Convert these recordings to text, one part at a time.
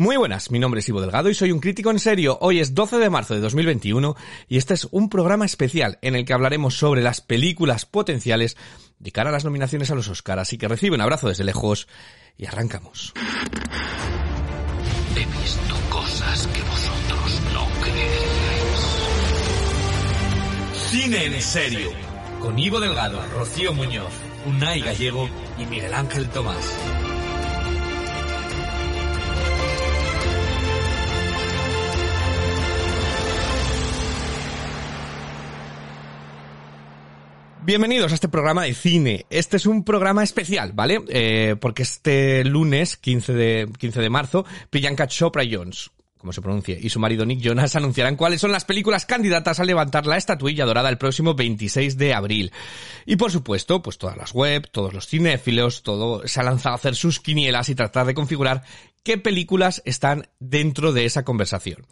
Muy buenas, mi nombre es Ivo Delgado y soy un crítico en serio. Hoy es 12 de marzo de 2021 y este es un programa especial en el que hablaremos sobre las películas potenciales de cara a las nominaciones a los Oscars. Así que recibe un abrazo desde lejos y arrancamos. He visto cosas que vosotros no creeríais. Cine en serio. Con Ivo Delgado, Rocío Muñoz, Unai Gallego y Miguel Ángel Tomás. Bienvenidos a este programa de cine. Este es un programa especial, ¿vale? Eh, porque este lunes, 15 de, 15 de marzo, Priyanka Chopra Jones, como se pronuncie, y su marido Nick Jonas anunciarán cuáles son las películas candidatas a levantar la estatuilla dorada el próximo 26 de abril. Y por supuesto, pues todas las web, todos los cinéfilos, todo se ha lanzado a hacer sus quinielas y tratar de configurar qué películas están dentro de esa conversación.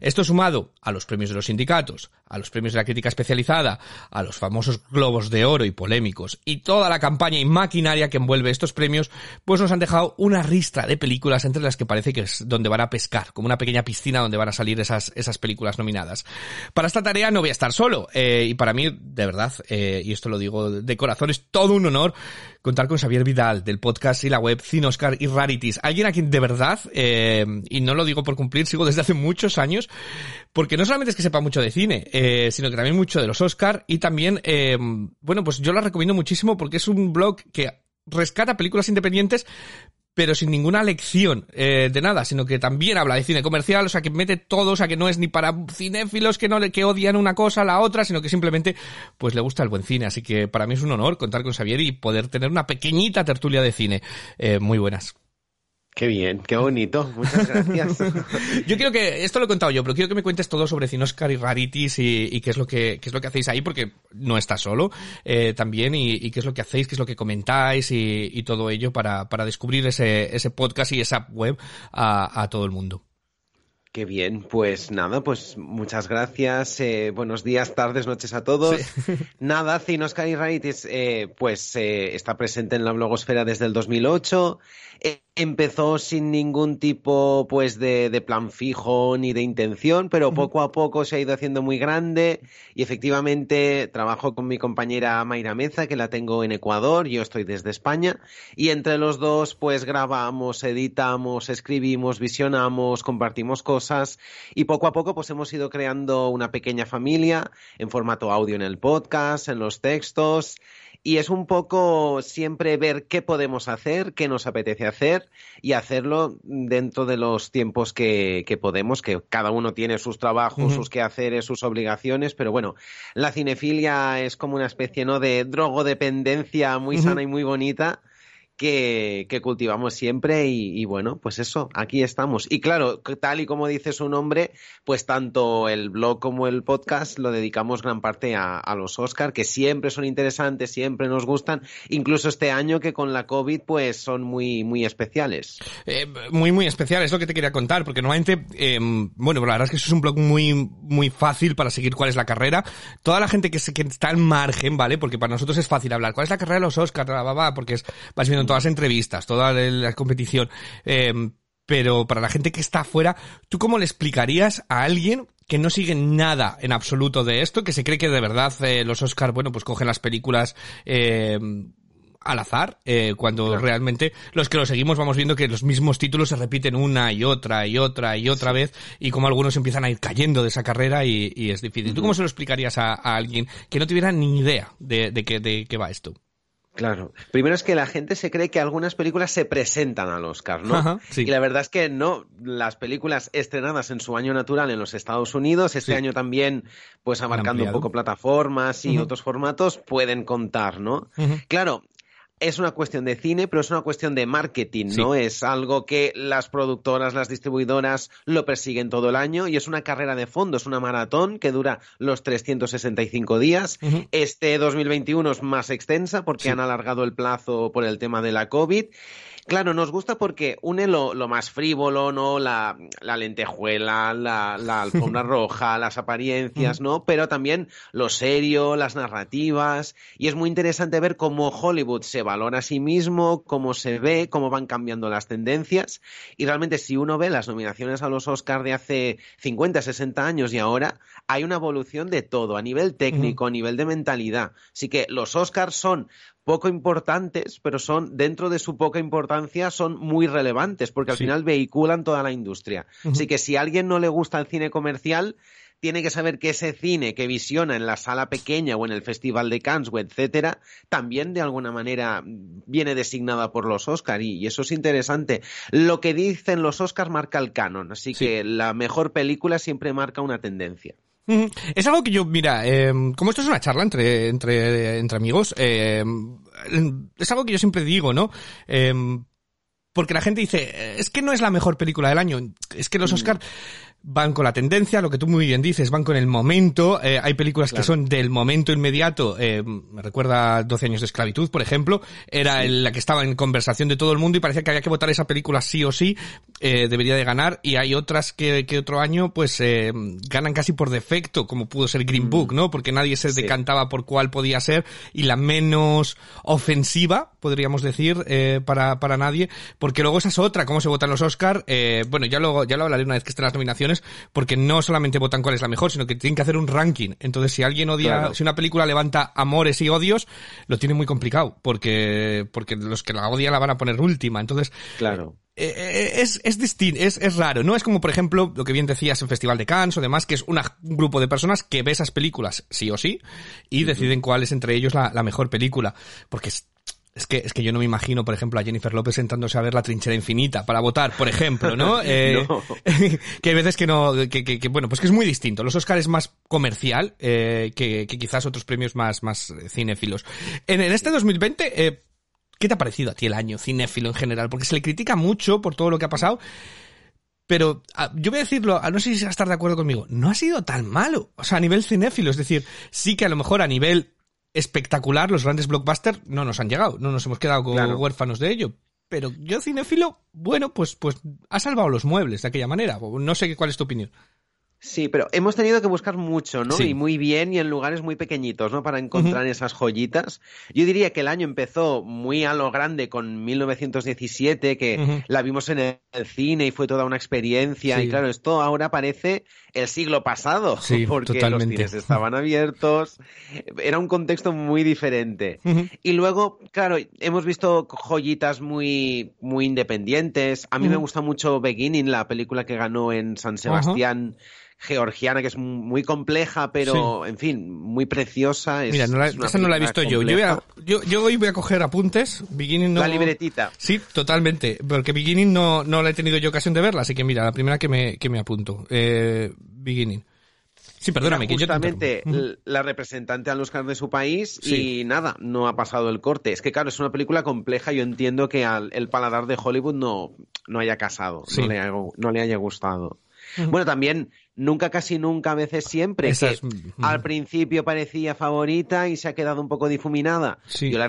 Esto sumado a los premios de los sindicatos, a los premios de la crítica especializada, a los famosos globos de oro y polémicos, y toda la campaña y maquinaria que envuelve estos premios, pues nos han dejado una ristra de películas entre las que parece que es donde van a pescar, como una pequeña piscina donde van a salir esas, esas películas nominadas. Para esta tarea no voy a estar solo, eh, y para mí, de verdad, eh, y esto lo digo de corazón, es todo un honor contar con Xavier Vidal del podcast y la web Cinoscar y Rarities, alguien a quien de verdad, eh, y no lo digo por cumplir, sigo desde hace muchos años, porque no solamente es que sepa mucho de cine, eh, sino que también mucho de los Oscar y también, eh, bueno, pues yo la recomiendo muchísimo porque es un blog que rescata películas independientes, pero sin ninguna lección eh, de nada, sino que también habla de cine comercial, o sea, que mete todo, o sea, que no es ni para cinéfilos que no que odian una cosa a la otra, sino que simplemente pues le gusta el buen cine, así que para mí es un honor contar con Xavier y poder tener una pequeñita tertulia de cine. Eh, muy buenas. Qué bien, qué bonito. Muchas gracias. yo quiero que, esto lo he contado yo, pero quiero que me cuentes todo sobre Cinoscar y Rarities y, y, qué es lo que, qué es lo que hacéis ahí, porque no estás solo, eh, también, y, y, qué es lo que hacéis, qué es lo que comentáis y, y todo ello para, para descubrir ese, ese podcast y esa web a, a todo el mundo. Qué bien, pues nada, pues muchas gracias, eh, buenos días, tardes, noches a todos. Sí. Nada, Cinoscar y Rarities, eh, pues eh, está presente en la blogosfera desde el 2008 empezó sin ningún tipo pues de, de, plan fijo ni de intención, pero poco a poco se ha ido haciendo muy grande y efectivamente trabajo con mi compañera Mayra Meza, que la tengo en Ecuador, yo estoy desde España, y entre los dos pues grabamos, editamos, escribimos, visionamos, compartimos cosas y poco a poco pues hemos ido creando una pequeña familia en formato audio en el podcast, en los textos y es un poco siempre ver qué podemos hacer, qué nos apetece hacer y hacerlo dentro de los tiempos que, que podemos, que cada uno tiene sus trabajos, uh -huh. sus quehaceres, sus obligaciones, pero bueno, la cinefilia es como una especie ¿no? de drogodependencia muy uh -huh. sana y muy bonita que, cultivamos siempre y, bueno, pues eso, aquí estamos. Y claro, tal y como dice su nombre, pues tanto el blog como el podcast lo dedicamos gran parte a, los Oscar, que siempre son interesantes, siempre nos gustan, incluso este año que con la COVID pues son muy, muy especiales. Eh, muy, muy especial, es lo que te quería contar, porque normalmente, eh, bueno, la verdad es que eso es un blog muy, muy fácil para seguir cuál es la carrera. Toda la gente que, se, que está al margen, ¿vale? Porque para nosotros es fácil hablar, ¿cuál es la carrera de los Oscar? Porque vas viendo todas las entrevistas, toda la competición. Eh, pero para la gente que está afuera, ¿tú cómo le explicarías a alguien que no sigue nada en absoluto de esto, que se cree que de verdad eh, los Oscars, bueno, pues cogen las películas eh, al azar, eh, cuando claro. realmente los que lo seguimos vamos viendo que los mismos títulos se repiten una y otra y otra y otra sí. vez y como algunos empiezan a ir cayendo de esa carrera y, y es difícil. Uh -huh. ¿Tú cómo se lo explicarías a, a, alguien que no tuviera ni idea de, de, que, de qué va esto? Claro. Primero es que la gente se cree que algunas películas se presentan al Oscar, ¿no? Ajá, sí. Y la verdad es que no. Las películas estrenadas en su año natural en los Estados Unidos, este sí. año también, pues abarcando un poco plataformas y uh -huh. otros formatos, pueden contar, ¿no? Uh -huh. Claro, es una cuestión de cine, pero es una cuestión de marketing, ¿no? Es algo que las productoras, las distribuidoras lo persiguen todo el año y es una carrera de fondo, es una maratón que dura los 365 días. Este 2021 es más extensa porque han alargado el plazo por el tema de la COVID. Claro, nos gusta porque une lo, más frívolo, ¿no? La, lentejuela, la, la alfombra roja, las apariencias, ¿no? Pero también lo serio, las narrativas. Y es muy interesante ver cómo Hollywood se valora a sí mismo, cómo se ve, cómo van cambiando las tendencias. Y realmente, si uno ve las nominaciones a los Oscars de hace 50, 60 años y ahora, hay una evolución de todo, a nivel técnico, a nivel de mentalidad. Así que los Oscars son poco importantes, pero son, dentro de su poca importancia, son muy relevantes, porque al final vehiculan toda la industria. Así que si a alguien no le gusta el cine comercial, tiene que saber que ese cine que visiona en la sala pequeña o en el Festival de Cannes o etcétera, también de alguna manera viene designada por los Oscars y, eso es interesante. Lo que dicen los Oscars marca el canon, así que la mejor película siempre marca una tendencia. Es algo que yo, mira, eh, como esto es una charla entre, entre, entre amigos, eh, es algo que yo siempre digo, ¿no? Eh, porque la gente dice, es que no es la mejor película del año, es que los mm. Van con la tendencia, lo que tú muy bien dices, van con el momento. Eh, hay películas que son del momento inmediato. Eh, me recuerda 12 años de esclavitud, por ejemplo. Era la que estaba en conversación de todo el mundo y parecía que había que votar esa película sí o sí. Eh, debería de ganar. Y hay otras que, que otro año, pues, eh, ganan casi por defecto, como pudo ser Green Book, mm. ¿no? Porque nadie se decantaba por cuál podía ser. Y la menos ofensiva, podríamos decir, eh, para, para nadie. Porque luego esa es otra, cómo se votan los Oscar. Eh, bueno, ya luego, ya lo hablaré una vez que estén las nominaciones porque no solamente votan cuál es la mejor, sino que tienen que hacer un ranking. Entonces, si alguien odia, si una película levanta amores y odios, lo tiene muy complicado, porque, porque los que la odian la van a poner última. Entonces, claro. Eh, eh, es, es distinto, es, es raro. No es como, por ejemplo, lo que bien decías en Festival de Cannes o demás, que es un grupo de personas que ve esas películas sí o sí y deciden cuál es entre ellos la, la mejor película. Porque es es que, es que yo no me imagino, por ejemplo, a Jennifer López sentándose a ver la trinchera infinita para votar, por ejemplo, ¿no? Eh, que hay veces que no, que, que, bueno, pues que es muy distinto. Los Oscars es más comercial eh, que, que, quizás otros premios más, más cinéfilos. En, en este 2020, eh, ¿qué te ha parecido a ti el año cinéfilo en general? Porque se le critica mucho por todo lo que ha pasado. Pero ah, yo voy a decirlo, no sé si vas a estar de acuerdo conmigo, no ha sido tan malo. O sea, a nivel cinéfilo, es decir, sí que a lo mejor a nivel espectacular, los grandes blockbusters no nos han llegado, no nos hemos quedado con huérfanos de ello. Pero yo, cinéfilo, bueno, pues, pues ha salvado los muebles de aquella manera. No sé cuál es tu opinión. Sí, pero hemos tenido que buscar mucho, ¿no? Y muy bien y en lugares muy pequeñitos, ¿no? Para encontrar esas joyitas. Yo diría que el año empezó muy a lo grande con 1917, que la vimos en el cine y fue toda una experiencia. Y claro, esto ahora parece el siglo pasado, porque los cines estaban abiertos. Era un contexto muy diferente. Y luego, claro, hemos visto joyitas muy, muy independientes. A mí me gusta mucho Beginning, la película que ganó en San Sebastián georgiana que es muy compleja, pero en fin, muy preciosa. Mira, no la, esa no la he visto yo. Yo, hoy voy a coger apuntes. Beginning no... La libretita. Sí, totalmente. Porque Beginning no, no la he tenido yo ocasión de verla, así que mira, la primera que me, que me apunto. Eh, beginning. Sí, perdóname, que justamente la representante al Oscar de su país y nada, no ha pasado el corte. Es que claro, es una película compleja. Yo entiendo que al, el paladar de Hollywood no, no haya casado, no, le no le haya gustado. Bueno, también nunca, casi nunca, a veces siempre, que al principio parecía favorita y se ha quedado un poco difuminada. Yo la,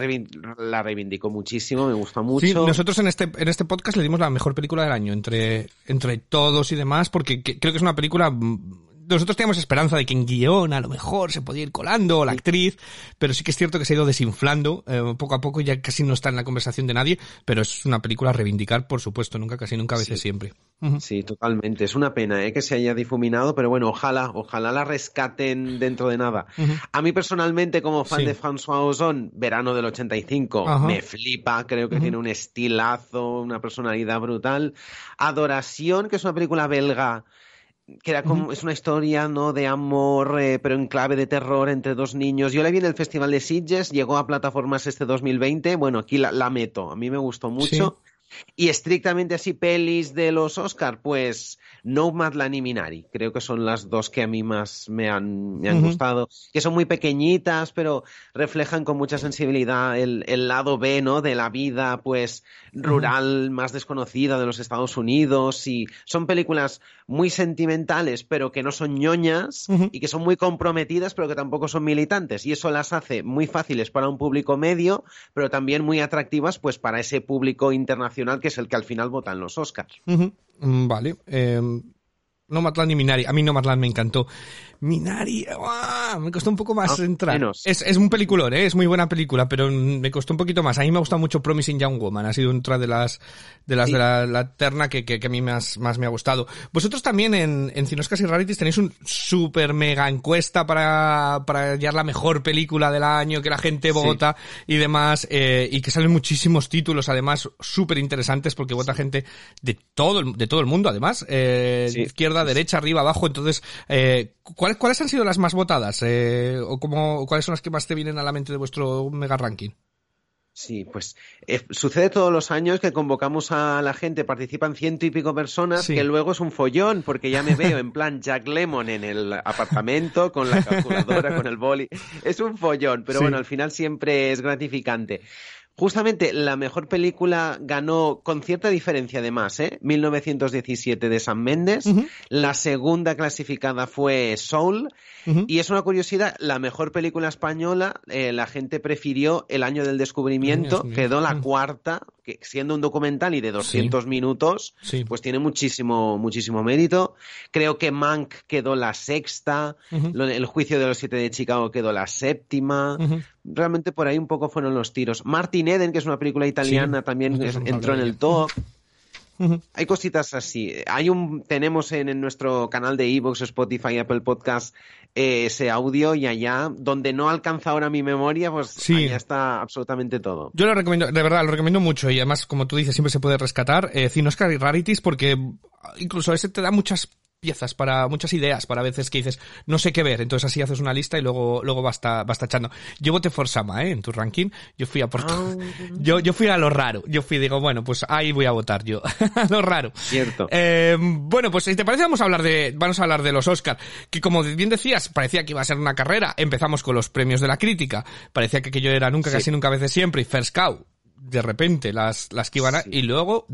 la, reivindico muchísimo, me gusta mucho. nosotros en este, en este podcast le dimos la mejor película del año entre, entre todos y demás, porque creo que es una película nosotros teníamos esperanza de que en guion a lo mejor se podía ir colando la actriz, pero sí que es cierto que se ha ido desinflando eh, poco a poco, ya casi no está en la conversación de nadie, pero es una película a reivindicar, por supuesto, nunca, casi nunca, a veces siempre. Sí, totalmente. Es una pena ¿eh? que se haya difuminado, pero bueno, ojalá, ojalá la rescaten dentro de nada. A mí personalmente, como fan de François Ozon, verano del 85, me flipa, creo que tiene un estilazo, una personalidad brutal. Adoración, que es una película belga que era como, es una historia, ¿no? De amor, eh, pero en clave de terror entre dos niños. Yo la vi en el Festival de Sitges, llegó a plataformas este 2020. Bueno, aquí la, meto. A mí me gustó mucho. Y estrictamente así, pelis de los Oscar, pues Nomadland y Minari. Creo que son las dos que a mí más me han, me han gustado. Que son muy pequeñitas, pero reflejan con mucha sensibilidad el, el lado B, ¿no? De la vida, pues, rural más desconocida de los Estados Unidos. Y son películas muy sentimentales, pero que no son ñoñas y que son muy comprometidas, pero que tampoco son militantes. Y eso las hace muy fáciles para un público medio, pero también muy atractivas, pues, para ese público internacional que es el que al final vota en los Oscars. Mm, vale. Eh, Nomadland y Minari. A mí Nomadland me encantó. Minari, me costó un poco más entrar. Es, es, un peliculón, ¿eh? es muy buena película, pero me costó un poquito más. A mí me ha gustado mucho Promising Young Woman, ha sido otra de las de las de la, terna que, que, a mí más, más me ha gustado. Vosotros también en, en Cinoscas y Rarities tenéis un super mega encuesta para, para hallar la mejor película del año, que la gente vota y demás, eh, y que salen muchísimos títulos, además, súper interesantes, porque vota gente de todo el, de todo el mundo, además, eh, izquierda, derecha, arriba, abajo, entonces, eh, ¿cuál ¿cuáles, han sido las más votadas? Eh, ¿O cómo, cuáles son las que más te vienen a la mente de vuestro mega ranking? Sí, pues eh, sucede todos los años que convocamos a la gente, participan ciento y pico personas, que luego es un follón, porque ya me veo en plan Jack Lemon en el apartamento, con la calculadora, con el boli. Es un follón, pero bueno, al final siempre es gratificante. Justamente la mejor película ganó con cierta diferencia además, ¿eh? 1917 de San Méndez. La segunda clasificada fue Soul. Y es una curiosidad, la mejor película española, eh, la gente prefirió El año del descubrimiento, quedó la cuarta, que siendo un documental y de 200 minutos, pues tiene muchísimo, muchísimo mérito. Creo que Mank quedó la sexta, El juicio de los siete de Chicago quedó la séptima. Realmente por ahí un poco fueron los tiros. Martin Eden, que es una película italiana, también entró en el top. Hay cositas así. Hay un, tenemos en, nuestro canal de Evox, Spotify, Apple Podcast eh, ese audio y allá, donde no alcanza ahora mi memoria, pues sí. allá está absolutamente todo. Yo lo recomiendo, de verdad, lo recomiendo mucho y además, como tú dices, siempre se puede rescatar. Eh, Cinoscar y Rarities porque incluso ese te da muchas piezas, para muchas ideas, para veces que dices, no sé qué ver, entonces así haces una lista y luego, luego vas, vas tachando. Yo voté for Sama, ¿eh? En tu ranking, yo fui a por ah. yo, yo fui a lo raro, yo fui, digo, bueno, pues ahí voy a votar yo, a lo raro. Cierto. Eh, bueno, pues si te parece vamos a hablar de, vamos a hablar de los Oscar, que como bien decías, parecía que iba a ser una carrera, empezamos con los premios de la crítica, parecía que aquello era nunca, casi nunca, a veces siempre, y First Cow, de repente las, las que iban a, y luego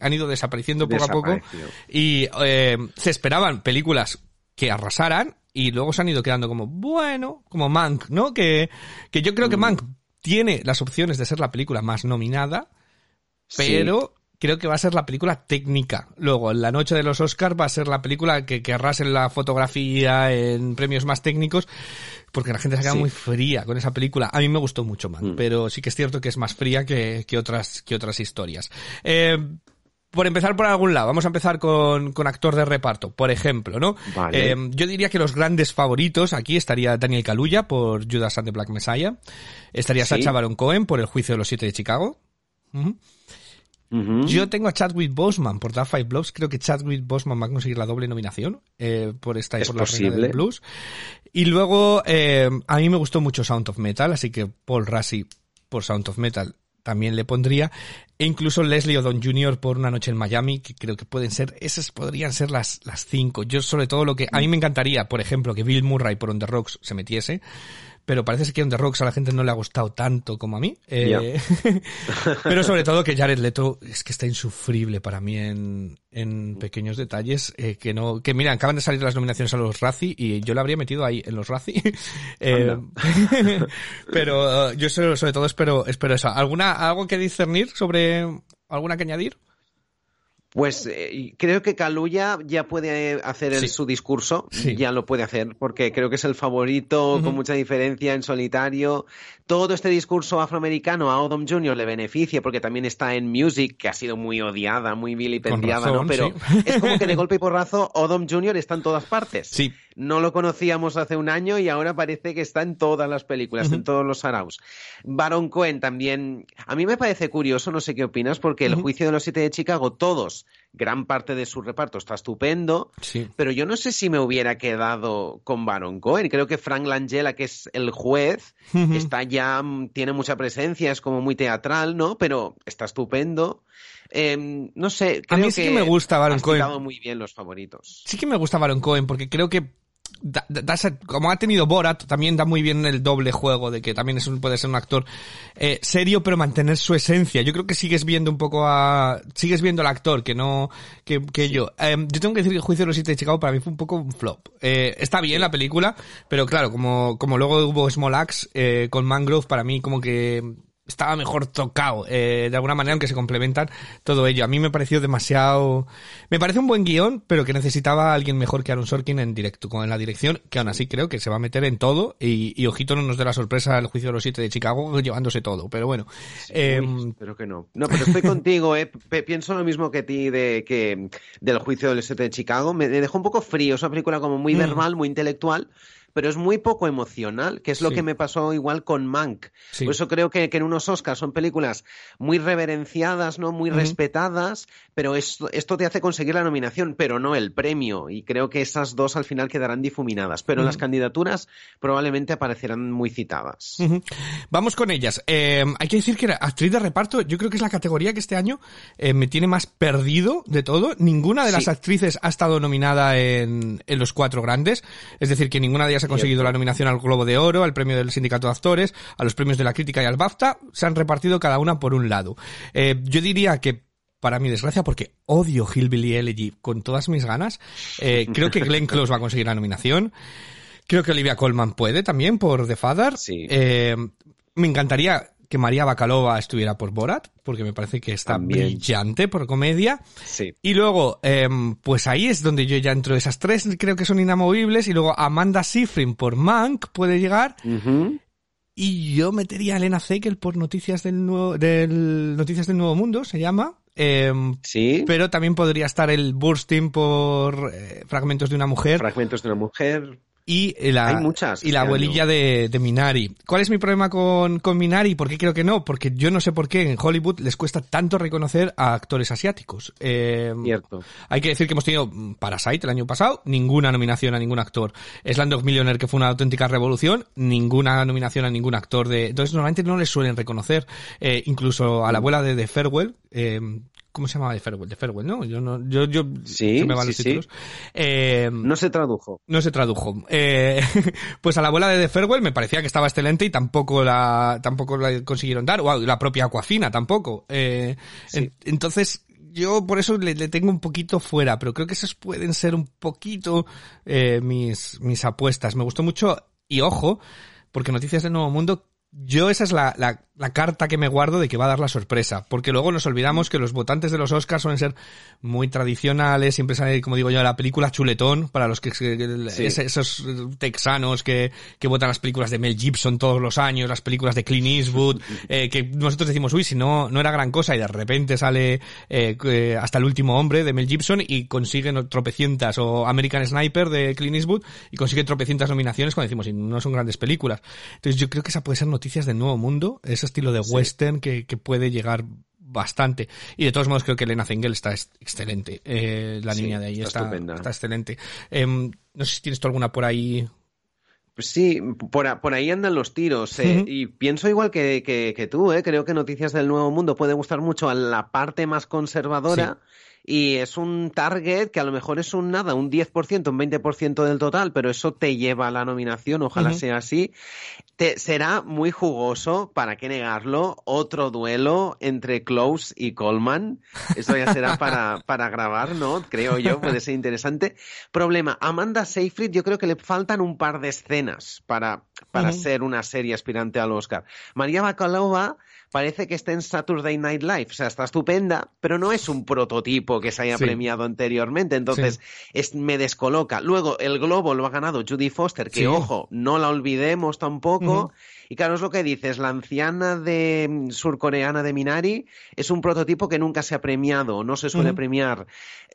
han ido desapareciendo poco a poco y eh, se esperaban películas que arrasaran y luego se han ido quedando como, bueno, como Mank, ¿no? Que, que yo creo que mm. Mank tiene las opciones de ser la película más nominada, pero creo que va a ser la película técnica. Luego, en la noche de los Oscars va a ser la película que, que arrase en la fotografía, en premios más técnicos, porque la gente se queda muy fría con esa película. A mí me gustó mucho más, mm. pero sí que es cierto que es más fría que, que otras, que otras historias. Eh, por empezar por algún lado, vamos a empezar con, con actor de reparto, por ejemplo, ¿no? Eh, yo diría que los grandes favoritos aquí estaría Daniel Kaluuya por Judas and the Black Messiah, estaría Sacha Baron Cohen por El juicio de los siete de Chicago. Yo tengo a Chadwick Boseman por The Five Blobs. Creo que Chadwick Boseman va a conseguir la doble nominación eh, por esta y por la Reina del Blues. Y luego, eh, a mí me gustó mucho Sound of Metal, así que Paul Rassi por Sound of Metal también le pondría. E incluso Leslie Odom Jr. por Una Noche en Miami, que creo que pueden ser, esas podrían ser las, las cinco. Yo sobre todo lo que, a mí me encantaría, por ejemplo, que Bill Murray por On The Rocks se metiese pero parece que On The Rocks a la gente no le ha gustado tanto como a mí. Eh, pero sobre todo que Jared Leto es que está insufrible para mí en, en pequeños detalles, eh, que no, que mira, acaban de salir las nominaciones a los Razzie y yo la habría metido ahí en los Razzie. Eh, pero yo sobre, sobre, todo espero, espero eso. ¿Alguna, algo que discernir sobre, alguna que añadir? Pues eh, creo que Kaluya ya puede hacer su discurso, ya lo puede hacer, porque creo que es el favorito con mucha diferencia en solitario. Todo este discurso afroamericano a Odom Jr. le beneficia porque también está en Music, que ha sido muy odiada, muy vilipendiada, ¿no? Pero es como que de golpe y porrazo Odom Jr. está en todas partes. Sí. No lo conocíamos hace un año y ahora parece que está en todas las películas, en todos los Saraus. Baron Cohen también. A mí me parece curioso, no sé qué opinas, porque el juicio de los siete de Chicago, todos gran parte de su reparto está estupendo, Sí. pero yo no sé si me hubiera quedado con Baron Cohen. Creo que Frank Langella, que es el juez, está ya, mm, tiene mucha presencia, es como muy teatral, ¿no? Pero está estupendo. Eh, no sé, A mí creo sí que me gusta Baron Cohen. muy bien los favoritos. Sí que me gusta Baron Cohen porque creo que da- da- como ha tenido Borat, también da muy bien el doble juego de que también es puede ser un actor eh, serio pero mantener su esencia. Yo creo que sigues viendo un poco a, sigues viendo al actor que no, que, yo. Eh, yo tengo que decir que el Juicio de los Siete de Chicago para mí fue un poco un flop. Eh, está bien la película, pero claro, como, como luego hubo Small Axe eh, con Mangrove, para mí como que estaba mejor tocado, eh, de alguna manera, aunque se complementan todo ello. A mí me pareció demasiado... Me parece un buen guion, pero que necesitaba a alguien mejor que Aaron Sorkin en directo, con en la dirección, que aún así creo que se va a meter en todo, y, y ojito no nos dé la sorpresa el juicio de los siete de Chicago llevándose todo, pero bueno. eh, Uy, espero que no. No, pero estoy contigo, ¿eh? Pienso lo mismo que ti de que del juicio del 7 de Chicago. Me, me dejó un poco frío, es una película como muy Mm. verbal, muy intelectual, pero es muy poco emocional, que es lo Sí. que me pasó igual con Mank. Sí. Por eso creo que, que en unos Oscars son películas muy reverenciadas, ¿no? Muy Ujú. respetadas, pero esto, esto te hace conseguir la nominación, pero no el premio. Y creo que esas dos al final quedarán difuminadas. Pero Ujú. las candidaturas probablemente aparecerán muy citadas. Ujú. Vamos con ellas. Eh, hay que decir que la actriz de reparto, yo creo que es la categoría que este año eh, me tiene más perdido de todo. Ninguna de las Sí. actrices ha estado nominada en, en los cuatro grandes. Es decir, que ninguna de ellas ha conseguido la nominación al Globo de Oro, al premio del Sindicato de Actores, a los premios de la crítica y al BAFTA. Se han repartido cada una por un lado. Eh, yo diría que para mi desgracia, porque odio Hillbilly Elegy con todas mis ganas, eh, creo que Glenn Close va a conseguir la nominación. Creo que Olivia Colman puede también por The Father. Sí. Eh, me encantaría que María Bacalova estuviera por Borat, porque me parece que está También. brillante por comedia. Sí. Y luego, em, pues ahí es donde yo ya entro. Esas tres creo que son inamovibles. Y luego Amanda Seyfried por Mank puede llegar. Y yo metería a Elena Zeikel por Noticias del Nuevo, del, Noticias del Nuevo Mundo, se llama. Em, Sí. pero también podría estar el Burstyn por eh, Fragmentos de una Mujer. Fragmentos de una mujer. Y la, Hay muchas y la abuelilla de, de Minari. ¿Cuál es mi problema con, con Minari? ¿Por qué creo que no? Porque yo no sé por qué en Hollywood les cuesta tanto reconocer a actores asiáticos. Eh, Cierto. hay que decir que hemos tenido mm, Parasite el año pasado, ninguna nominación a ningún actor. Slumdog Millionaire, que fue una auténtica revolución, ninguna nominación a ningún actor de... Entonces normalmente no les suelen reconocer. Eh, incluso a la abuela de, de Farewell, eh, ¿cómo se llamaba de Farewell? De Farewell, ¿no? Yo no, yo, yo, Sí, se me van sí, los sí. títulos. Eh, No se tradujo. no se tradujo. Eh, pues a la abuela de The Farewell me parecía que estaba excelente y tampoco la, tampoco la consiguieron dar. O la propia Aquafina tampoco. Eh, Sí. en- entonces, yo por eso le, le tengo un poquito fuera, pero creo que esas pueden ser un poquito eh, mis, mis apuestas. Me gustó mucho, y ojo, porque Noticias del Nuevo Mundo, yo esa es la, la, la carta que me guardo de que va a dar la sorpresa, porque luego nos olvidamos que los votantes de los Oscars suelen ser muy tradicionales, siempre sale, como digo yo, la película chuletón, para los que, Sí. esos texanos que, que votan las películas de Mel Gibson todos los años, las películas de Clint Eastwood, eh, que nosotros decimos, uy, si no, no era gran cosa, y de repente sale eh, eh, hasta el último hombre de Mel Gibson y consiguen tropecientas, o American Sniper de Clint Eastwood, y consigue tropecientas nominaciones cuando decimos, y no son grandes películas. Entonces yo creo que esa puede ser noticias del nuevo mundo, ese estilo de western que, que puede llegar bastante. Y de todos modos creo que Elena Zengel está ex- excelente. Eh, la Sí, niña de ahí está está, excelente. Em, no sé si tienes tú alguna por ahí. Pues sí, por, a- por ahí andan los tiros. eh. Y pienso igual que, que- que tú, eh, creo que Noticias del Nuevo Mundo puede gustar mucho a la parte más conservadora. Y es un target que a lo mejor es un nada, un 10%, un 20% del total, pero eso te lleva a la nominación, ojalá sea así. Te, será muy jugoso, para qué negarlo, otro duelo entre Close y Coleman. Esto ya será para, para grabar, ¿no? Creo yo, puede ser interesante. Problema, Amanda Seyfried yo creo que le faltan un par de escenas para, para ser una serie aspirante al Oscar. María Bacalova parece que está en Saturday Night Live, o sea, está estupenda, pero no es un prototipo que se haya Sí. premiado anteriormente, entonces es, me descoloca. Luego, el Globo lo ha ganado Judy Foster, que Sí. ojo, no la olvidemos tampoco. Ujú. Y claro, es lo que dices, la anciana de mm, surcoreana de Minari es un prototipo que nunca se ha premiado, no se suele premiar.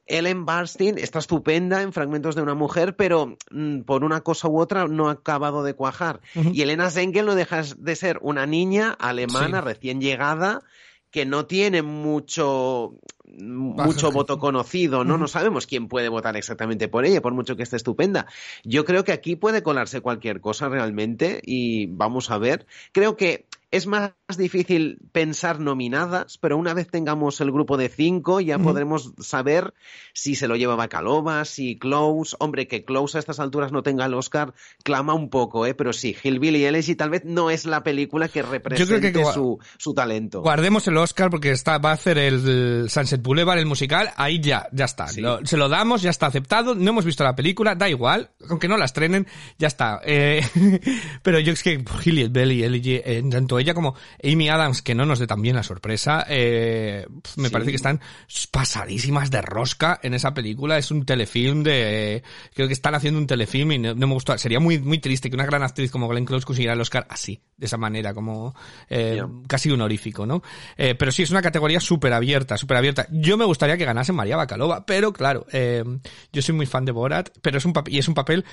Ellen Barstein está estupenda en Fragmentos de una mujer, pero mm, por una cosa u otra no ha acabado de cuajar. Y Elena Zengel no deja de ser una niña alemana Sí. Recién llegada que no tiene mucho mucho voto conocido, ¿no? No sabemos quién puede votar exactamente por ella, por mucho que esté estupenda. Yo creo que aquí puede colarse cualquier cosa realmente y vamos a ver. Creo que es más difícil pensar nominadas, pero una vez tengamos el grupo de cinco ya podremos saber si se lo lleva Bacalova, si Close. Hombre, que Close a estas alturas no tenga el Oscar clama un poco, ¿eh? Pero sí, Hillbilly Elegy tal vez no es la película que represente su, su, talento. Guardemos el Oscar porque está, va a hacer el Sunset Boulevard, el musical, ahí ya, ya está. se lo damos, ya está aceptado, no hemos visto la película, da igual, aunque no la estrenen, ya está. Eh, pero yo es que Hillbilly Elegy, en tanto ella como Amy Adams, que no nos dé también la sorpresa, eh, me parece que están pasadísimas de rosca en esa película. Es un telefilm de... Creo que están haciendo un telefilm y no, me gustó. Sería muy, muy triste que una gran actriz como Glenn Close consiguiera el Oscar así, de esa manera, como eh, casi honorífico, ¿no? Eh, pero sí, es una categoría súper abierta, súper abierta. Yo me gustaría que ganase María Bacalova, pero claro, eh, yo soy muy fan de Borat, pero es un papel, y es un papel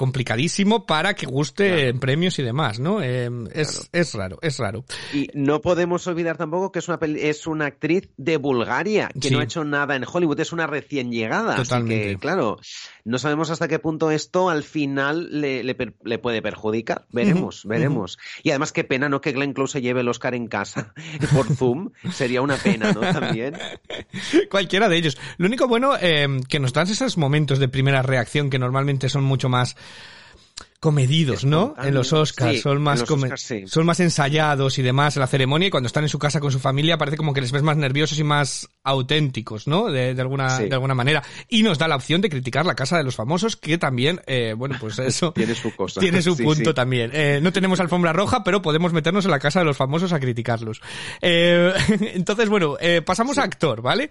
complicadísimo para que guste en premios y demás, ¿no? Eh, es, es raro, es raro. Y no podemos olvidar tampoco que es una, es una actriz de Bulgaria, que no ha hecho nada en Hollywood, es una recién llegada. Totalmente. Así que, claro, no sabemos hasta qué punto esto al final le, le, puede perjudicar. Veremos, veremos. Y además, qué pena, ¿no? Que Glenn Close se lleve el Oscar en casa por Zoom. Sería una pena, ¿no? También. Cualquiera de ellos. Lo único bueno eh, que nos dan esos momentos de primera reacción que normalmente son mucho más comedidos, ¿no? En los Oscars, son más son más ensayados y demás en la ceremonia y cuando están en su casa con su familia parece como que les ves más nerviosos y más auténticos, ¿no? De, alguna de alguna manera y nos da la opción de criticar la casa de los famosos que también eh, bueno, pues eso tiene su cosa. Tiene su punto también. Eh, no tenemos alfombra roja, pero podemos meternos en la casa de los famosos a criticarlos. Eh, entonces, bueno, pasamos a actor, ¿vale?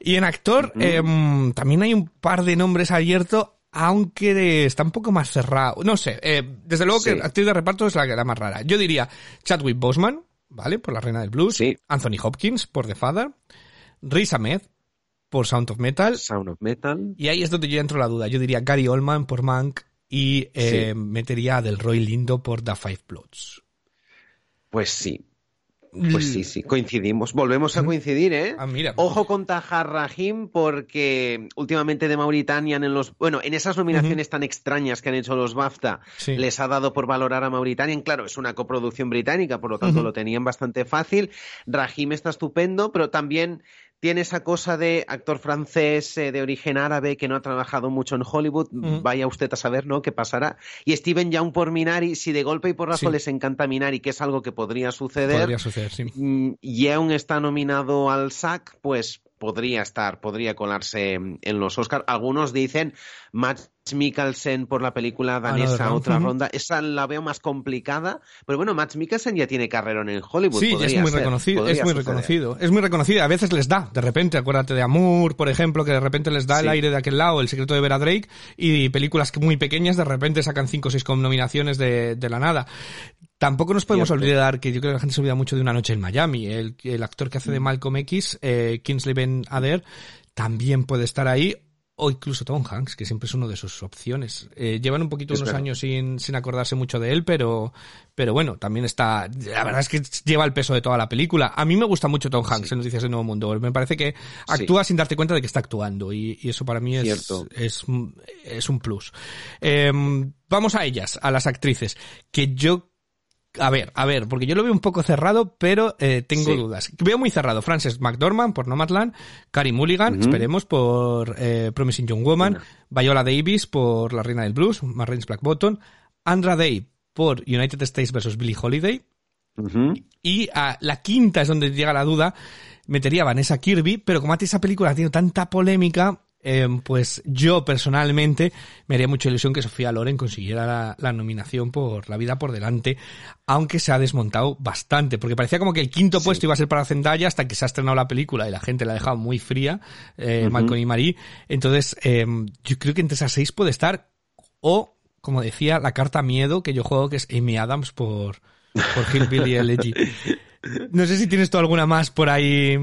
Y en actor em, también hay un par de nombres abiertos aunque está un poco más cerrado. No sé, eh, desde luego que actriz de reparto es la, la más rara. Yo diría Chadwick Boseman, ¿vale? Por La Reina del Blues. Anthony Hopkins por The Father. Riz Ahmed por Sound of Metal. Sound of Metal. Y ahí es donde yo entro la duda. Yo diría Gary Oldman por Mank y eh, metería a Del Roy Lindo por The Five Bloods. Pues sí, pues sí, sí, coincidimos. Volvemos a coincidir, ¿eh? Ah, mira. Ojo con Tahar Rahim, porque últimamente de Mauritania, en los, bueno, en esas nominaciones tan extrañas que han hecho los BAFTA, les ha dado por valorar a Mauritania. Claro, es una coproducción británica, por lo tanto lo tenían bastante fácil. Rahim está estupendo, pero también tiene esa cosa de actor francés eh, de origen árabe que no ha trabajado mucho en Hollywood. Vaya usted a saber, ¿no? ¿Qué pasará? Y Steven Young por Minari, si de golpe y porrazo les encanta Minari, que es algo que podría suceder. Podría suceder, sí. Mm, Young está nominado al SAC, pues podría estar, podría colarse en los Oscars. Algunos dicen Matt Mikkelsen por la película ah, danesa, otra ronda. Esa la veo más complicada, pero bueno, Matt Mikkelsen ya tiene carrera en Hollywood. Sí, es muy reconocido, es muy reconocido. Es muy reconocido. A veces les da, de repente, acuérdate de Amour, por ejemplo, que de repente les da el aire de aquel lado, El secreto de Vera Drake, y películas muy pequeñas de repente sacan cinco o seis nominaciones de, de la nada. Tampoco nos podemos olvidar que yo creo que la gente se olvida mucho de Una noche en Miami. El, el actor que hace de mm. Malcolm X, eh, Kingsley Ben Ader, también puede estar ahí. O incluso Tom Hanks, que siempre es una de sus opciones. Eh, llevan un poquito unos años sin, sin acordarse mucho de él, pero, pero bueno, también está, la verdad es que lleva el peso de toda la película. A mí me gusta mucho Tom Hanks en Noticias del Nuevo Mundo. Me parece que actúa sin darte cuenta de que está actuando y, y eso para mí es, es, es, un plus. Eh, vamos a ellas, a las actrices, que yo a ver, a ver, porque yo lo veo un poco cerrado, pero eh, tengo dudas. Veo muy cerrado. Frances McDormand por Nomadland, Carrie Mulligan, esperemos, por eh, Promising Young Woman, Viola Davis por La Reina del Blues, Marines Black Bottom, Andra Day por United States vs. Billie Holiday, y a la quinta es donde llega la duda, metería a Vanessa Kirby, pero como esa película ha tenido tanta polémica, Em, pues yo personalmente me haría mucha ilusión que Sofía Loren consiguiera la, nominación por La vida por delante, aunque se ha desmontado bastante, porque parecía como que el quinto puesto iba a ser para Zendaya hasta que se ha estrenado la película y la gente la ha dejado muy fría, eh, Malcolm y Marie. Entonces, em, yo creo que entre esas seis puede estar, o, como decía, la carta miedo que yo juego, que es Amy Adams por, por Hillbilly Elegy. No sé si tienes tú alguna más por ahí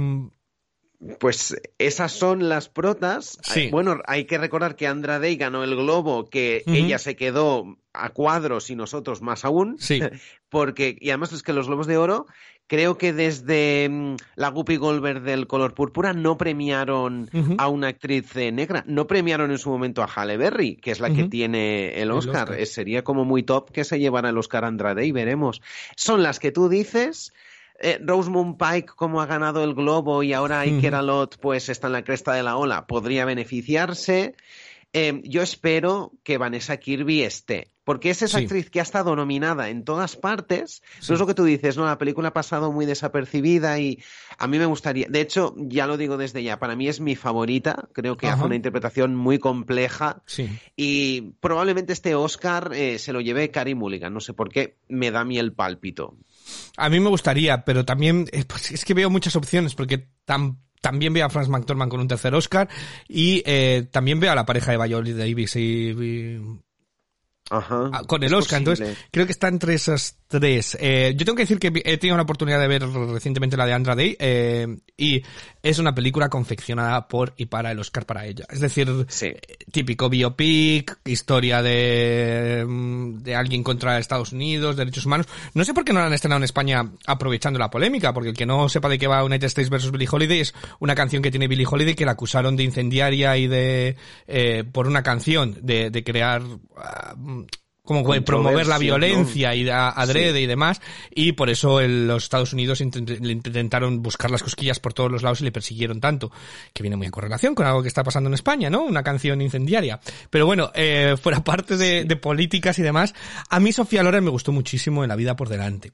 pues esas son las protas. Bueno, hay que recordar que Andra Day ganó el Globo, que ella se quedó a cuadros y nosotros más aún. Sí. Porque, y además es que los Globos de Oro creo que desde mm, la Guppy Goldberg del color púrpura no premiaron a una actriz eh, negra, no premiaron en su momento a Halle Berry, que es la que tiene el Oscar. Eh, sería como muy top que se llevara el Oscar Andrade y veremos. Son las que tú dices. Eh, Rosemont Pike, como ha ganado el Globo y ahora Iker Alot, pues está en la cresta de la ola, podría beneficiarse. Eh, yo espero que Vanessa Kirby esté, porque es esa actriz que ha estado nominada en todas partes. No es lo que tú dices, ¿no? La película ha pasado muy desapercibida y a mí me gustaría. De hecho, ya lo digo desde ya, para mí es mi favorita. Creo que hace una interpretación muy compleja. Y probablemente este Oscar eh, se lo lleve Carey Mulligan. No sé por qué, me da a mí el pálpito. A mí me gustaría, pero también eh, pues, es que veo muchas opciones porque también veo a Franz McDormand con un tercer Oscar y eh, también veo a la pareja de Viola Davis y, Ajá, ah, con el Oscar. Entonces, creo que está entre esas tres. Eh, yo tengo que decir que he tenido la oportunidad de ver recientemente la de Andra Day eh, y es una película confeccionada por y para el Oscar para ella. Es decir, típico biopic, historia de, mm, de alguien contra Estados Unidos, derechos humanos. No sé por qué no la han estrenado en España aprovechando la polémica, porque el que no sepa de qué va United States vs. Billie Holiday es una canción que tiene Billie Holiday que la acusaron de incendiaria y de eh, por una canción de, de crear ah, como promover la violencia y adrede y demás, y por eso los Estados Unidos intentaron buscar las cosquillas por todos los lados y le persiguieron tanto, que viene muy en correlación con algo que está pasando en España, ¿no? Una canción incendiaria. Pero bueno, eh, fuera parte de, políticas y demás, a mí Sofía Loren me gustó muchísimo en La vida por delante.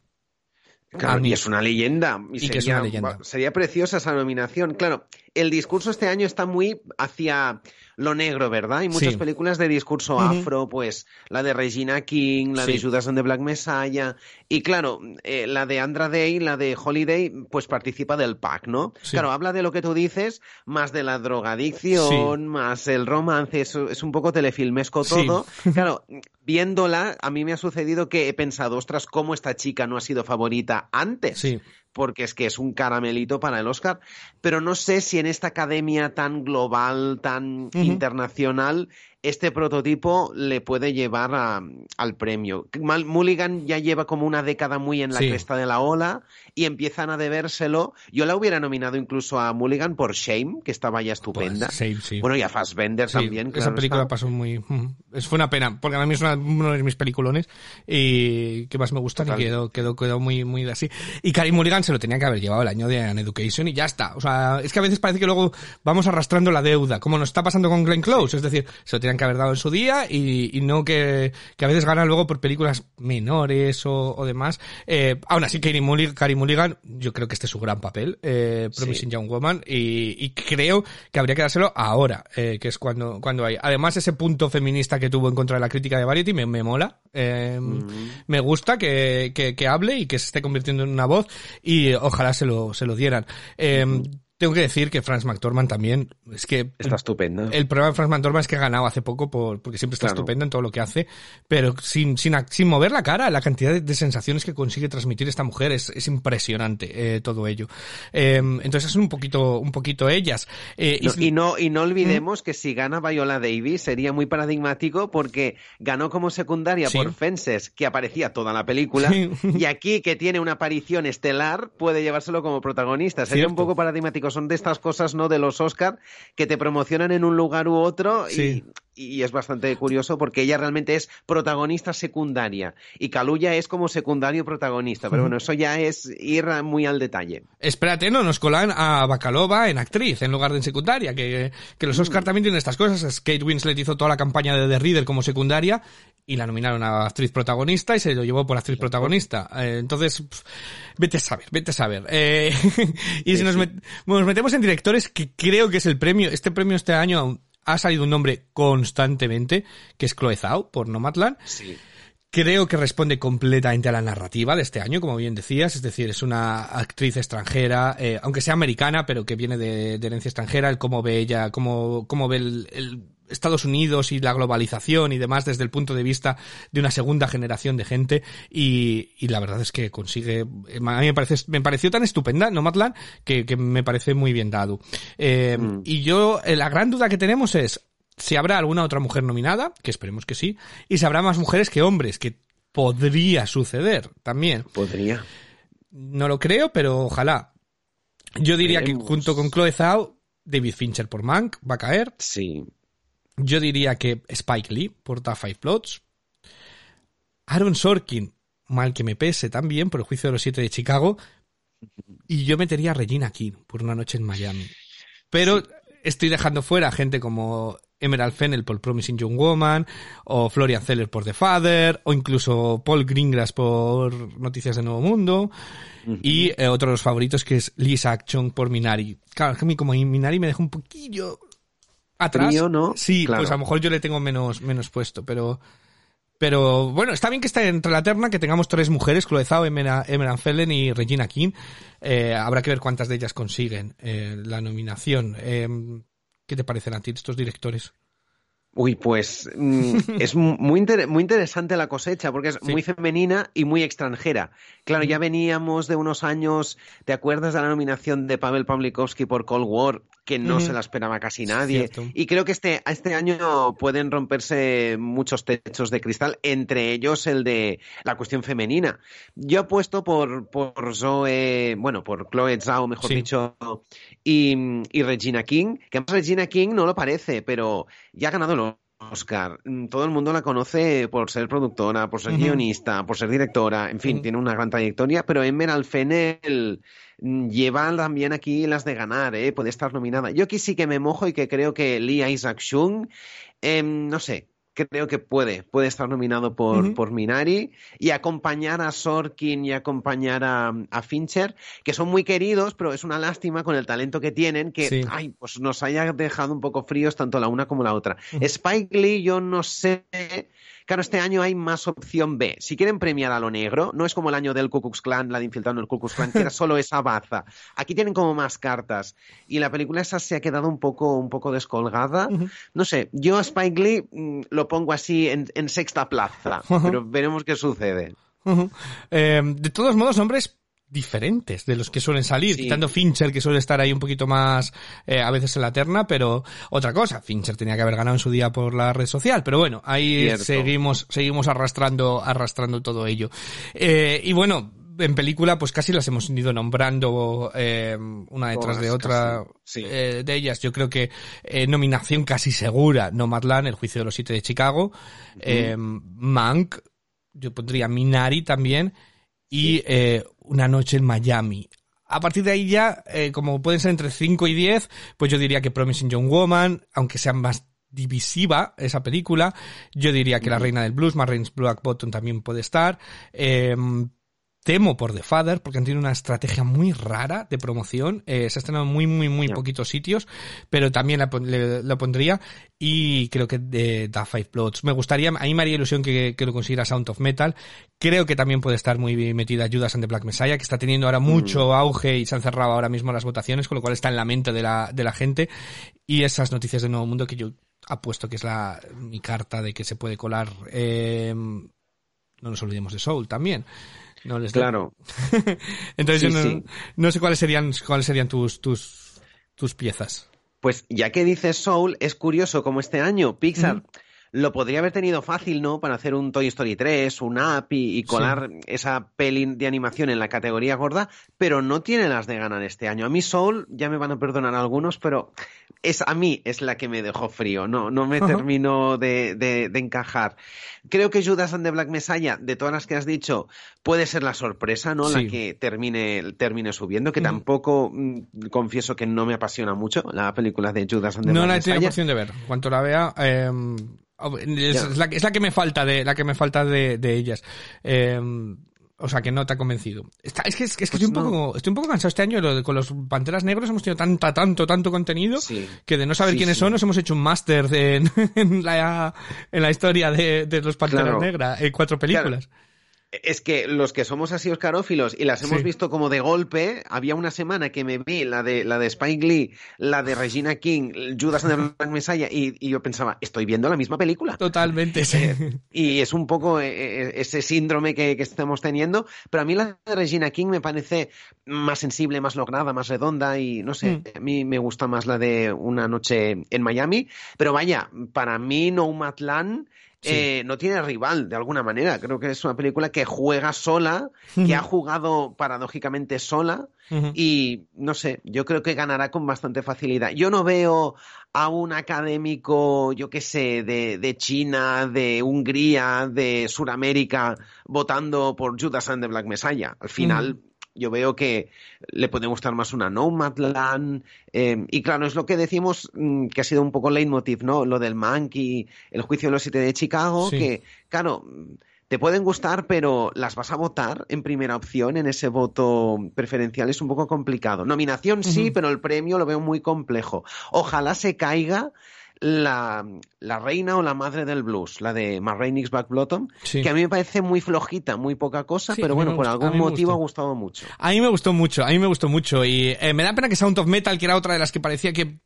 Claro, y es una leyenda. Y, sería, es una leyenda. sería preciosa esa nominación. Claro, el discurso este año está muy hacia lo negro, ¿verdad? Hay muchas películas de discurso afro, pues la de Regina King, la de Judas and the Black Messiah, y claro, eh, la de Andra Day, la de Holiday, pues participa del pack, ¿no? Claro, habla de lo que tú dices, más de la drogadicción, más el romance, es, es un poco telefilmesco todo. Claro, viéndola, a mí me ha sucedido que he pensado, ostras, ¿cómo esta chica no ha sido favorita antes? Porque es que es un caramelito para el Oscar, pero no sé si en esta academia tan global, tan internacional, este prototipo le puede llevar al premio. Mulligan ya lleva como una década muy en la cresta de la ola y empiezan a debérselo. Yo la hubiera nominado incluso a Mulligan por Shame, que estaba ya estupenda. Pues bueno, y a Fassbender también. esa película pasó muy... Fue una pena, porque a mí es uno de mis peliculones y que más me gustan y quedó, quedó, quedó muy, muy así. Y Karim Mulligan se lo tenía que haber llevado el año de An Education y ya está. O sea, es que a veces parece que luego vamos arrastrando la deuda, como nos está pasando con Glenn Close. Es decir, se lo tenían que haber dado en su día y, no que, a veces ganan luego por películas menores o, demás. Eh, aún así, Karim Mulligan, yo creo que este es su gran papel, eh, Promising Young Woman, y, creo que habría que dárselo ahora, eh, que es cuando, cuando hay. Además, ese punto feminista que tuvo en contra de la crítica de Variety me, me mola. Eh, mm. Me gusta que, que, que, hable y que se esté convirtiendo en una voz y ojalá se lo, se lo dieran. Eh, tengo que decir que Franz McDormand también, es que... Está estupendo. El problema de Franz McDormand es que ha ganado hace poco por, porque siempre está estupendo en todo lo que hace, pero sin, sin, sin mover la cara, la cantidad de, sensaciones que consigue transmitir esta mujer es, es impresionante, eh, todo ello. Eh, entonces es un poquito, un poquito ellas. Eh, y, no, y no olvidemos que si gana Viola Davis sería muy paradigmático porque ganó como secundaria por Fences, que aparecía toda la película, y aquí que tiene una aparición estelar, puede llevárselo como protagonista. Sería un poco paradigmático son de estas cosas, ¿no? De los Oscar que te promocionan en un lugar u otro y, y es bastante curioso porque ella realmente es protagonista secundaria y Kaluya es como secundario protagonista, pero bueno, eso ya es ir muy al detalle. Espérate, no, nos colan a Bacalova en actriz en lugar de en secundaria, que, que los Oscar mm. también tienen estas cosas. Kate Winslet hizo toda la campaña de The Reader como secundaria y la nominaron a actriz protagonista y se lo llevó por actriz protagonista. Eh, entonces, vete a saber, vete a saber. Eh, y si nos, nos metemos en directores, que creo que es el premio, este premio este año ha salido un nombre constantemente, que es Chloe Zhao, por Nomadland. Sí. Creo que responde completamente a la narrativa de este año, como bien decías, es decir, es una actriz extranjera, eh, aunque sea americana, pero que viene de, herencia extranjera, el cómo ve ella, cómo, cómo ve el Estados Unidos y la globalización y demás desde el punto de vista de una segunda generación de gente y, y la verdad es que consigue, a mí me parece, me pareció tan estupenda Nomadland que, que me parece muy bien dado. Eh, mm. Y yo, eh, la gran duda que tenemos es si habrá alguna otra mujer nominada, que esperemos que sí, y si habrá más mujeres que hombres, que podría suceder también. Podría. no lo creo, pero ojalá. Yo diría que junto con Chloe Zhao, David Fincher por Mank va a caer. Sí. Yo diría que Spike Lee por The Five Plots. Aaron Sorkin, mal que me pese también, por el juicio de los siete de Chicago. Y yo metería a Regina King por una noche en Miami. Pero estoy dejando fuera gente como Emerald Fennel por Promising Young Woman, o Florian Zeller por The Father, o incluso Paul Greengrass por Noticias de Nuevo Mundo, y eh, otro de los favoritos que es Lisa Chung por Minari. Claro, es que a mí como Minari me deja un poquillo atrás. ¿no? Sí, Claro. pues a lo mejor yo le tengo menos, menos puesto, pero... Pero bueno, está bien que esté entre la terna, que tengamos tres mujeres, Chloe Zhao, Emera- Emerald Fennell y Regina King. Eh, habrá que ver cuántas de ellas consiguen eh, la nominación. Eh, ¿Qué te parecen a ti estos directores? Uy, pues mm, es mu- muy, inter- muy interesante la cosecha porque es Sí. muy femenina y muy extranjera. Claro, ya veníamos de unos años, ¿te acuerdas de la nominación de Pavel Pavlikovsky por Cold War? Que no se la esperaba casi nadie. Cierto. Y creo que este, este año pueden romperse muchos techos de cristal, entre ellos el de la cuestión femenina. Yo apuesto por, por Zoe, bueno, por Chloe Zhao, mejor Sí. dicho, y, y Regina King, que además Regina King no lo parece, pero ya ha ganado el Oscar. Mm, Todo el mundo la conoce por ser productora, por ser guionista, por ser directora, en fin, tiene una gran trayectoria, pero Emerald Fennell mm, lleva también aquí las de ganar, ¿eh? puede estar nominada. Yo aquí sí que me mojo y que creo que Lee Isaac Chung, em, no sé, creo que puede, puede estar nominado por, por Minari y acompañar a Sorkin y acompañar a, a Fincher, que son muy queridos, pero es una lástima con el talento que tienen que, Sí. ay, pues nos haya dejado un poco fríos tanto la una como la otra. Spike Lee, yo no sé. Claro, este año hay más opción B. Si quieren premiar a lo negro, no es como el año del Ku Klux Klan, la de infiltrado en el Ku Klux Klan, que era solo esa baza. Aquí tienen como más cartas. Y la película esa se ha quedado un poco, un poco descolgada. No sé, yo a Spike Lee mm, lo pongo así en, en sexta plaza, pero veremos qué sucede. Eh, de todos modos, nombres diferentes de los que suelen salir, Sí. quitando Fincher, que suele estar ahí un poquito más eh, a veces en la terna, pero otra cosa, Fincher tenía que haber ganado en su día por la red social, pero bueno, ahí Cierto. seguimos, seguimos arrastrando, arrastrando todo ello. Eh, y bueno, en película, pues casi las hemos ido nombrando eh, una detrás Todas, de otra sí. eh, de ellas. Yo creo que eh, nominación casi segura, Nomadland, El juicio de los siete de Chicago, eh, Mank, yo pondría Minari también, y eh, Una noche en Miami. A partir de ahí ya, eh, como pueden ser entre 5 y 10, pues yo diría que Promising Young Woman, aunque sea más divisiva esa película, yo diría que La Reina del Blues, Marines Black Bottom también puede estar. Eh, temo por The Father, porque han tenido una estrategia muy rara de promoción. Eh, se ha estrenado en muy, muy, muy Ya. poquitos sitios, pero también la, pon- le- la pondría. Y creo que de The Five Plots. Me gustaría, a mí me haría ilusión que, que lo consiguiera Sound of Metal. Creo que también puede estar muy bien metida Judas and the Black Messiah, que está teniendo ahora mucho auge y se han cerrado ahora mismo las votaciones, con lo cual está en la mente de la, de la gente. Y esas noticias de Nuevo Mundo que yo apuesto que es la, mi carta de que se puede colar. eh, no nos olvidemos de Soul también. No les Claro. Entonces Sí, yo no, sí. no sé cuáles serían, cuáles serían tus, tus, tus piezas. Pues ya que dices Soul, es curioso como este año Pixar lo podría haber tenido fácil, ¿no? Para hacer un Toy Story 3, un y, y colar esa peli de animación en la categoría gorda, pero no tiene las de ganar este año. A mí Soul, ya me van a perdonar algunos, pero es a mí es la que me dejó frío, no, no me Ajá. termino de, de- de encajar. Creo que Judas and the Black Messiah, de todas las que has dicho, puede ser la sorpresa, ¿no? Sí. La que termine, termine subiendo, que tampoco mm, confieso que no me apasiona mucho la película de Judas and the No Black la he tenido Messiah. de ver. Cuanto la vea, eh, es, la, que- es la que me falta de, la que me falta de, de ellas. Eh, o sea, que no te ha convencido. Está- es que, es que estoy, un Pues no. poco, estoy un poco cansado este año lo con los Panteras Negros. Hemos tenido tanta, tanto, tanto contenido Sí. que de no saber Sí, quiénes sí. son nos hemos hecho un máster en, en la, en la historia de, de los Panteras Claro. Negras en cuatro películas. Es que los que somos así oscarófilos y las hemos Sí. visto como de golpe, había una semana que me vi la de la de Spike Lee, la de Regina King, Judas and the Black Messiah y, y yo pensaba, estoy viendo la misma película. Totalmente, sí. Y es un poco eh, eh, ese síndrome que, que estamos teniendo, pero a mí la de Regina King me parece más sensible, más lograda, más redonda y no sé, Mm. a mí me gusta más la de Una noche en Miami, pero vaya, para mí Nomadland eh, no tiene rival de alguna manera. Creo que es una película que juega sola, que ha jugado paradójicamente sola y no sé, yo creo que ganará con bastante facilidad. Yo no veo a un académico, yo qué sé, de, de China, de Hungría, de Sudamérica, votando por Judas and the Black Messiah. Al final, yo veo que le puede gustar más una Nomadland. Eh, y claro, es lo que decimos mm, que ha sido un poco el leitmotiv, ¿no? Lo del Monkey, el juicio de los siete de Chicago, que, claro, te pueden gustar, pero las vas a votar en primera opción, en ese voto preferencial, es un poco complicado. Nominación sí, pero el premio lo veo muy complejo. Ojalá se caiga la, la, reina o la madre del blues, la de Marraine Back Bottom, que a mí me parece muy flojita, muy poca cosa, pero bueno, por algún motivo ha gustado mucho. A mí me gustó mucho, a mí me gustó mucho y eh, me da pena que Sound of Metal, que era otra de las que parecía que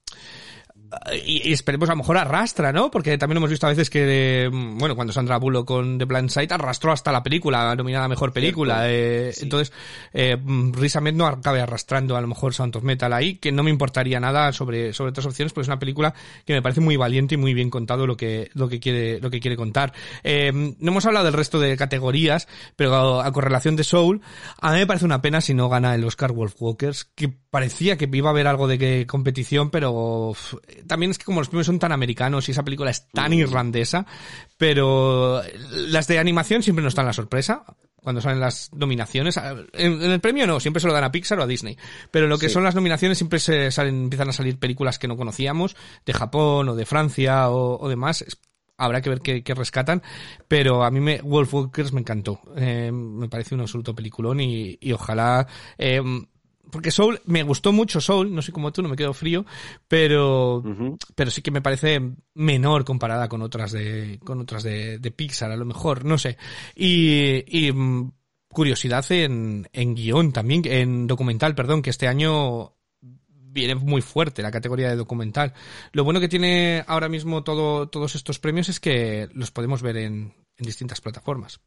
y, esperemos a lo mejor arrastra, ¿no? Porque también hemos visto a veces que, mm, bueno, cuando Sandra Bullock con The Blind Side arrastró hasta la película, nominada Mejor Película. Eh, Entonces, eh, mm, Riz Ahmed no acabe arrastrando a lo mejor of Metal ahí, que no me importaría nada sobre, sobre otras opciones, porque es una película que me parece muy valiente y muy bien contado lo que, lo que quiere, lo que quiere contar. Eh, no hemos hablado del resto de categorías, pero a, correlación de Soul, a mí me parece una pena si no gana el Oscar Wolf Walkers, que parecía que iba a haber algo de que competición, pero también es que como los premios son tan americanos y esa película es tan irlandesa, pero las de animación siempre nos dan la sorpresa cuando salen las nominaciones. En, el premio no, siempre se lo dan a Pixar o a Disney. Pero lo que son las nominaciones siempre se salen, empiezan a salir películas que no conocíamos, de Japón o de Francia o, demás. Habrá que ver qué, rescatan, pero a mí me, Wolf Walkers me encantó. Eh, me parece un absoluto peliculón y, ojalá eh, porque Soul, me gustó mucho Soul, no sé cómo tú, no me quedo frío, pero, pero sí que me parece menor comparada con otras de, con otras de, de Pixar, a lo mejor, no sé. Y, y mm, curiosidad en, en guion también, en documental, perdón, que este año viene muy fuerte la categoría de documental. Lo bueno que tiene ahora mismo todo, todos estos premios es que los podemos ver en, en distintas plataformas.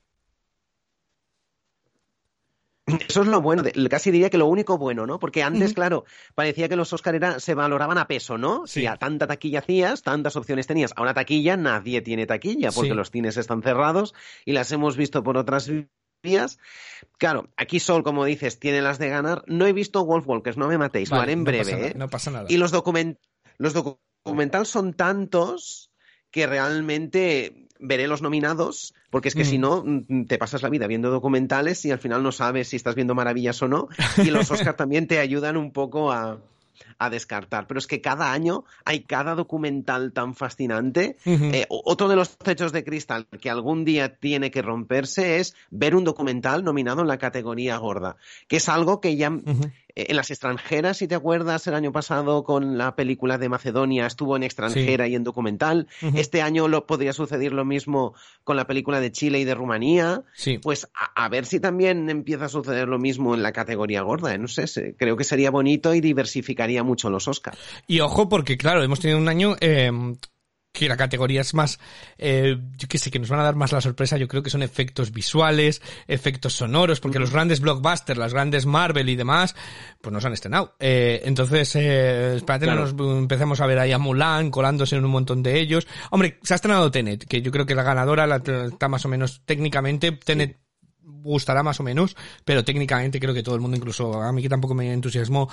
Eso es lo bueno, casi diría que lo único bueno, ¿no? Porque antes, claro, parecía que los Oscar se valoraban a peso, ¿no? Si a tanta taquilla hacías, tantas opciones tenías. A una taquilla nadie tiene taquilla, porque los cines están cerrados y las hemos visto por otras vías. Claro, aquí Sol, como dices, tiene las de ganar. No he visto Wolf Walkers, no me matéis, lo haré en breve, ¿eh? No pasa nada. Y los, document los documentales son tantos que realmente veré los nominados, porque es que si mm. no, mm, te pasas la vida viendo documentales y al final no sabes si estás viendo maravillas o no. Y los Oscar también te ayudan un poco a, a descartar. Pero es que cada año hay cada documental tan fascinante. Eh, otro de los techos de cristal que algún día tiene que romperse es ver un documental nominado en la categoría gorda, que es algo que ya en las extranjeras, si te acuerdas, el año pasado con la película de Macedonia estuvo en extranjera y en documental. Este año lo podría suceder lo mismo con la película de Chile y de Rumanía. Pues a, ver si también empieza a suceder lo mismo en la categoría gorda. ¿eh? No sé, creo que sería bonito y diversificaría mucho los Oscars. Y ojo, porque claro, hemos tenido un año eh, que la categoría es más, eh, yo qué sé, que nos van a dar más la sorpresa, yo creo que son efectos visuales, efectos sonoros, porque los grandes blockbusters, las grandes Marvel y demás, pues nos han estrenado. Eh, entonces, eh, espérate, nos empecemos a ver ahí a Mulan colándose en un montón de ellos. Hombre, se ha estrenado Tenet, que yo creo que la ganadora la, está más o menos técnicamente, Tenet gustará más o menos, pero técnicamente creo que todo el mundo, incluso a mí que tampoco me entusiasmó,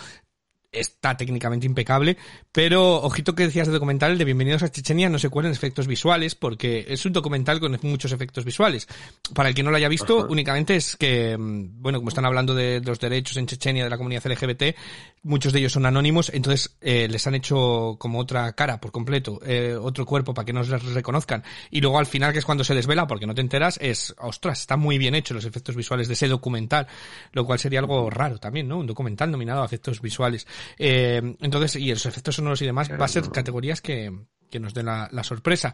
está técnicamente impecable, pero ojito que decías de documental de Bienvenidos a Chechenia, no se cuelen efectos visuales, porque es un documental con muchos efectos visuales. Para el que no lo haya visto, únicamente es que, mm, bueno, como están hablando de, los derechos en Chechenia de la comunidad LGBT, muchos de ellos son anónimos, entonces eh, les han hecho como otra cara por completo, eh, otro cuerpo para que no les reconozcan. Y luego al final, que es cuando se desvela, porque no te enteras, es, ostras, está muy bien hecho los efectos visuales de ese documental, lo cual sería algo raro también, ¿no? Un documental nominado a efectos visuales. Eh, entonces, y los efectos sonoros y demás, va a ser categorías que, que nos den la, sorpresa.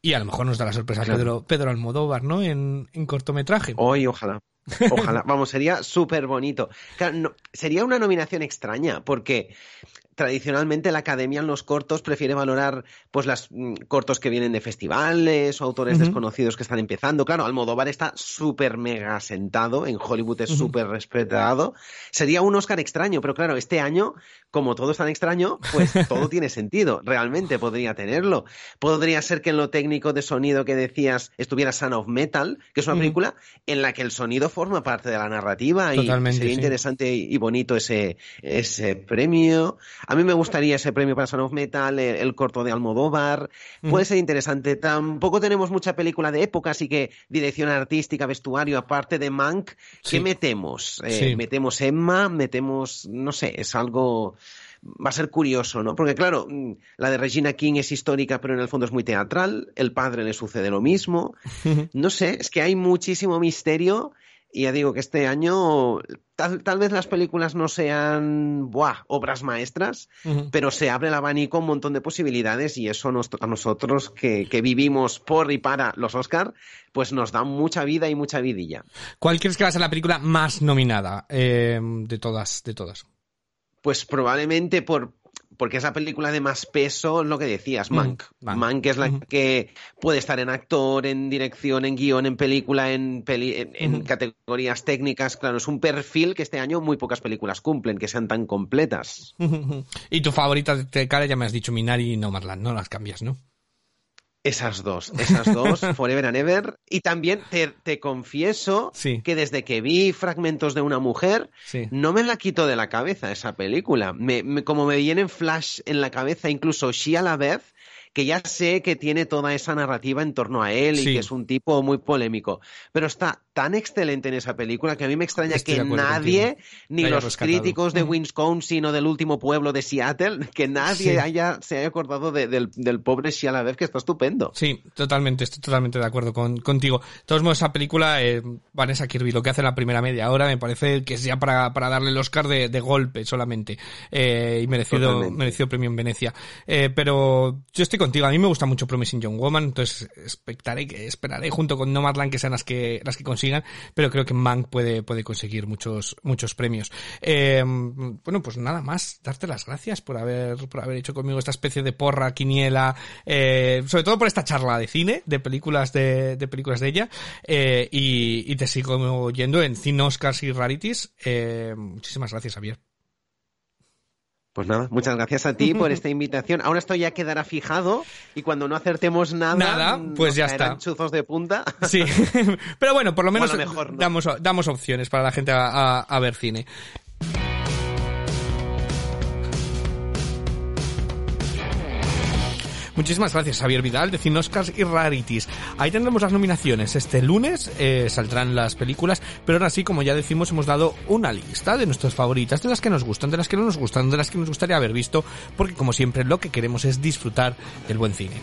Y a lo mejor nos da la sorpresa Pedro, Pedro Almodóvar, ¿no? En, en cortometraje. Hoy, ojalá. Ojalá. Vamos, sería súper bonito. sería una nominación extraña, porque tradicionalmente la academia en los cortos prefiere valorar pues los mm, cortos que vienen de festivales o autores desconocidos que están empezando. Claro, Almodóvar está súper mega sentado, en Hollywood es súper respetado. Sería un Oscar extraño, pero claro, este año, como todo es tan extraño, pues todo tiene sentido. Realmente podría tenerlo. Podría ser que en lo técnico de sonido que decías estuviera Son of Metal, que es una película en la que el sonido forma parte de la narrativa y sería interesante y bonito ese, ese premio. A mí me gustaría ese premio para Son of Metal, el, corto de Almodóvar. Puede ser interesante. Tampoco tenemos mucha película de época, así que dirección artística, vestuario, aparte de Mank, ¿qué metemos? Eh, metemos Emma, metemos, no sé, es algo va a ser curioso, ¿no? Porque claro, mm, la de Regina King es histórica, pero en el fondo es muy teatral, el padre le sucede lo mismo. No sé, es que hay muchísimo misterio y ya digo que este año tal, vez las películas no sean buah, obras maestras, pero se abre el abanico un montón de posibilidades y eso a nosotros que, vivimos por y para los Oscar, pues nos da mucha vida y mucha vidilla. ¿Cuál crees que va a ser la película más nominada eh, de todas, de todas? Pues probablemente por, porque es la película de más peso, lo que decías, Mank. Mank, es la que puede estar en actor, en dirección, en guion, en película, en, en, categorías técnicas. Claro, es un perfil que este año muy pocas películas cumplen, que sean tan completas. y tu favorita de cara, ya me has dicho Minari y Nomadland, no las cambias, ¿no? Esas dos, esas dos, Forever and Ever. Y también te, confieso que desde que vi fragmentos de una mujer, no me la quito de la cabeza esa película. Me, como me viene en flash en la cabeza incluso Shia LaBeouf, que ya sé que tiene toda esa narrativa en torno a él y que es un tipo muy polémico, pero está tan excelente en esa película que a mí me extraña que nadie, ni los críticos de Wisconsin o del último pueblo de Seattle, que nadie haya, se haya acordado del, pobre Shia LaBeouf, que está estupendo. Sí, totalmente, estoy totalmente de acuerdo con, contigo. De todos modos, esa película, eh, Vanessa Kirby, lo que hace en la primera media hora, me parece que es ya para, para darle el Oscar de, de golpe solamente, eh, y merecido, merecido premio en Venecia. Eh, pero yo estoy contigo, a mí me gusta mucho Promising Young Woman, entonces expectaré, esperaré junto con Nomadland que sean las que, las que consigan, pero creo que Mank puede, puede conseguir muchos, muchos premios. Eh, bueno, pues nada más, darte las gracias por haber, por haber hecho conmigo esta especie de porra, quiniela, eh, sobre todo por esta charla de cine, de películas de, películas de ella, eh, y, te sigo oyendo en Cine Oscars y Rarities. Muchísimas gracias, Javier. Pues nada, muchas gracias a ti por esta invitación. Ahora esto ya quedará fijado y cuando no acertemos nada, nada pues ya está. chuzos de punta. Sí, pero bueno, por lo menos damos, damos opciones para la gente a ver cine. Muchísimas gracias, Javier Vidal, de Cine Oscars y Rarities. Ahí tendremos las nominaciones. Este lunes eh, saldrán las películas, pero ahora sí, como ya decimos, hemos dado una lista de nuestras favoritas, de las que nos gustan, de las que no nos gustan, de las que nos gustaría haber visto, porque como siempre lo que queremos es disfrutar del buen cine.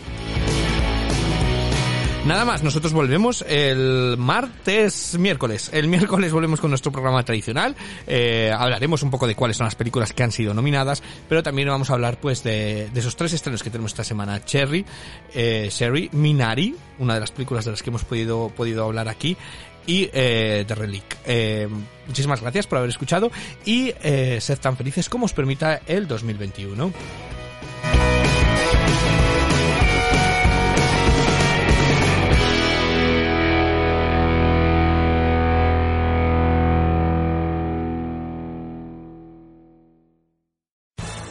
Nada más, nosotros volvemos el martes, miércoles. El miércoles volvemos con nuestro programa tradicional. Eh, hablaremos un poco de cuáles son las películas que han sido nominadas, pero también vamos a hablar pues de, esos tres estrenos que tenemos esta semana. Cherry, eh, Sherry, Minari, una de las películas de las que hemos podido, podido hablar aquí, y eh, The Relic. Eh, muchísimas gracias por haber escuchado y eh, sed tan felices como os permita el 2021.